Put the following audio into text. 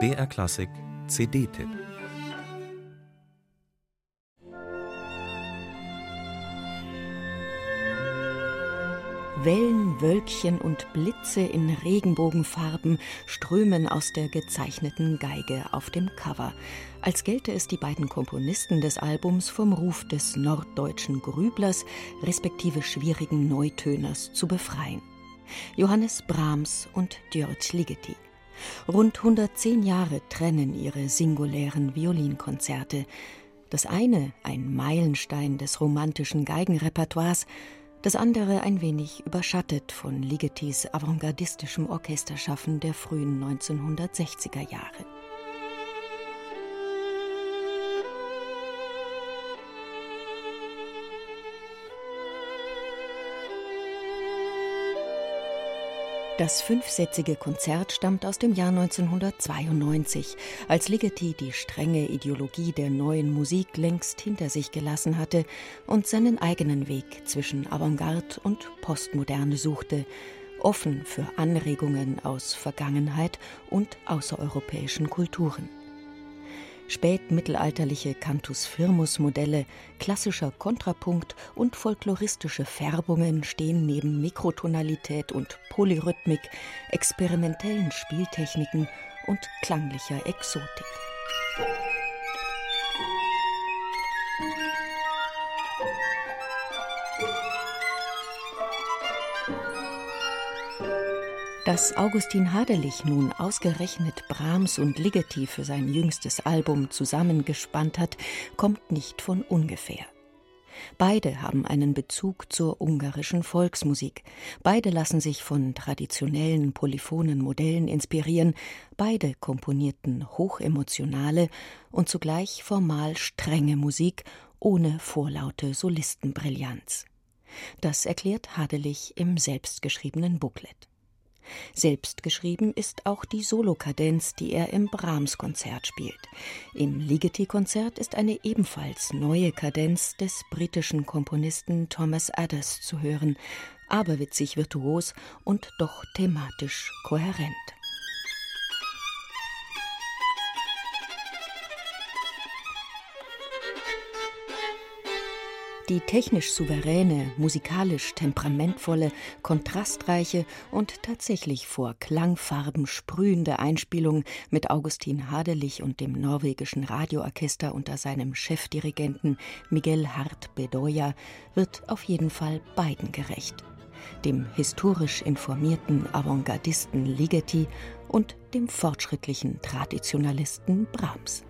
BR Klassik CD-Tipp Wellen, Wölkchen und Blitze in Regenbogenfarben strömen aus der gezeichneten Geige auf dem Cover, als gelte es die beiden Komponisten des Albums vom Ruf des norddeutschen Grüblers respektive schwierigen Neutöners zu befreien. Johannes Brahms und Georg Ligeti. Rund 110 Jahre trennen ihre singulären Violinkonzerte. Das eine ein Meilenstein des romantischen Geigenrepertoires, das andere ein wenig überschattet von Ligetis avantgardistischem Orchesterschaffen der frühen 1960er Jahre. Das fünfsätzige Konzert stammt aus dem Jahr 1992, als Ligeti die strenge Ideologie der neuen Musik längst hinter sich gelassen hatte und seinen eigenen Weg zwischen Avantgarde und Postmoderne suchte, offen für Anregungen aus Vergangenheit und außereuropäischen Kulturen spätmittelalterliche Cantus-Firmus-Modelle, klassischer Kontrapunkt und folkloristische Färbungen stehen neben Mikrotonalität und Polyrhythmik, experimentellen Spieltechniken und klanglicher Exotik. Dass Augustin Haderlich nun ausgerechnet Brahms und Ligeti für sein jüngstes Album zusammengespannt hat, kommt nicht von ungefähr. Beide haben einen Bezug zur ungarischen Volksmusik. Beide lassen sich von traditionellen polyphonen Modellen inspirieren. Beide komponierten hochemotionale und zugleich formal strenge Musik ohne vorlaute Solistenbrillanz. Das erklärt Hadelich im selbstgeschriebenen Booklet. Selbst geschrieben ist auch die Solokadenz, die er im Brahms-Konzert spielt. Im Ligeti-Konzert ist eine ebenfalls neue Kadenz des britischen Komponisten Thomas Adders zu hören, aberwitzig virtuos und doch thematisch kohärent. Die technisch souveräne, musikalisch temperamentvolle, kontrastreiche und tatsächlich vor Klangfarben sprühende Einspielung mit Augustin Hadelich und dem norwegischen Radioorchester unter seinem Chefdirigenten Miguel Hart Bedoya wird auf jeden Fall beiden gerecht. Dem historisch informierten Avantgardisten Ligeti und dem fortschrittlichen Traditionalisten Brahms.